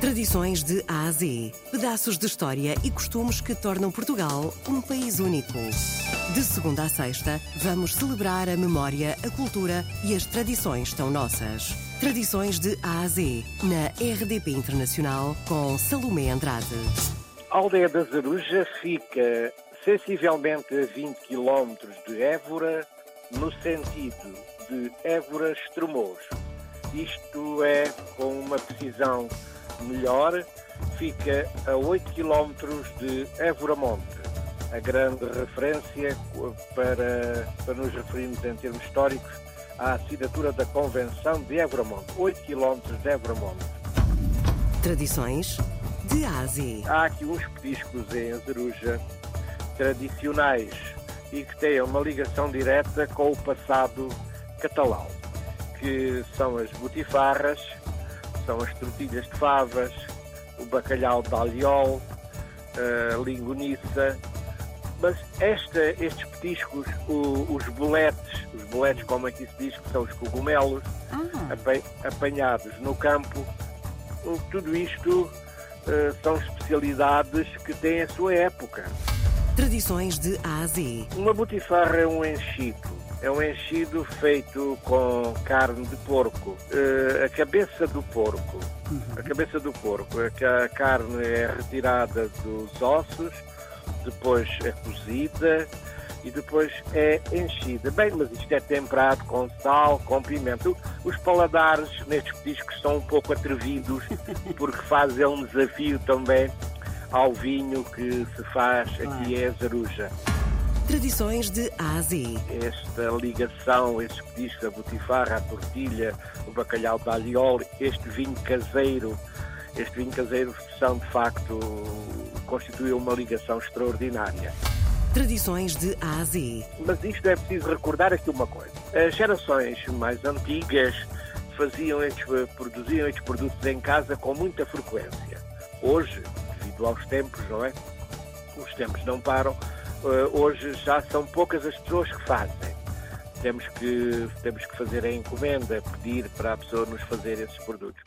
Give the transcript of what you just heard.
Tradições de A a Z. Pedaços de história e costumes que tornam Portugal um país único. De segunda a sexta, vamos celebrar a memória, a cultura e as tradições tão nossas. Tradições de A a Z, na RDP Internacional, com Salomé Andrade. A aldeia da Zaruja fica sensivelmente a 20 km de Évora, no sentido de Évora-Estremoz. Isto é, com uma precisão melhor, fica a 8 km de Évora Monte. A grande referência para, para nos referirmos em termos históricos à assinatura da Convenção de Évora Monte. 8 km de Évora Monte. Tradições de Ásia. Há aqui uns petiscos em Azeruja tradicionais e que têm uma ligação direta com o passado catalão, que são as botifarras, são as tortilhas de favas, o bacalhau de alliol, a lingoniça, mas esta, estes petiscos, o, os boletes, os boletes como aqui se diz, que são os cogumelos, ah. apanhados no campo, tudo isto uh, são especialidades que têm a sua época. Tradições de A a Z. Uma botifarra é um enchido é um enchido feito com carne de porco. Uh, a cabeça do porco. Uhum. A cabeça do porco. É a carne é retirada dos ossos, depois é cozida e depois é enchida. Bem, mas isto é temperado com sal, com pimenta. Os paladares nestes petiscos são um pouco atrevidos porque fazem um desafio também ao vinho que se faz aqui em Azaruja. Tradições de A a Z. Esta ligação, estes petiscos, a botifarra, a tortilha, o bacalhau de alliol, este vinho caseiro, este vinho caseiro são de facto, constituem uma ligação extraordinária. Tradições de A a Z. Mas isto é preciso recordar aqui uma coisa. As gerações mais antigas faziam estes, produziam estes produtos em casa com muita frequência. Hoje, devido aos tempos, não é? Os tempos não param eh, hoje já são poucas as pessoas que fazem. Temos que, temos que fazer a encomenda, pedir para a pessoa nos fazer esses produtos.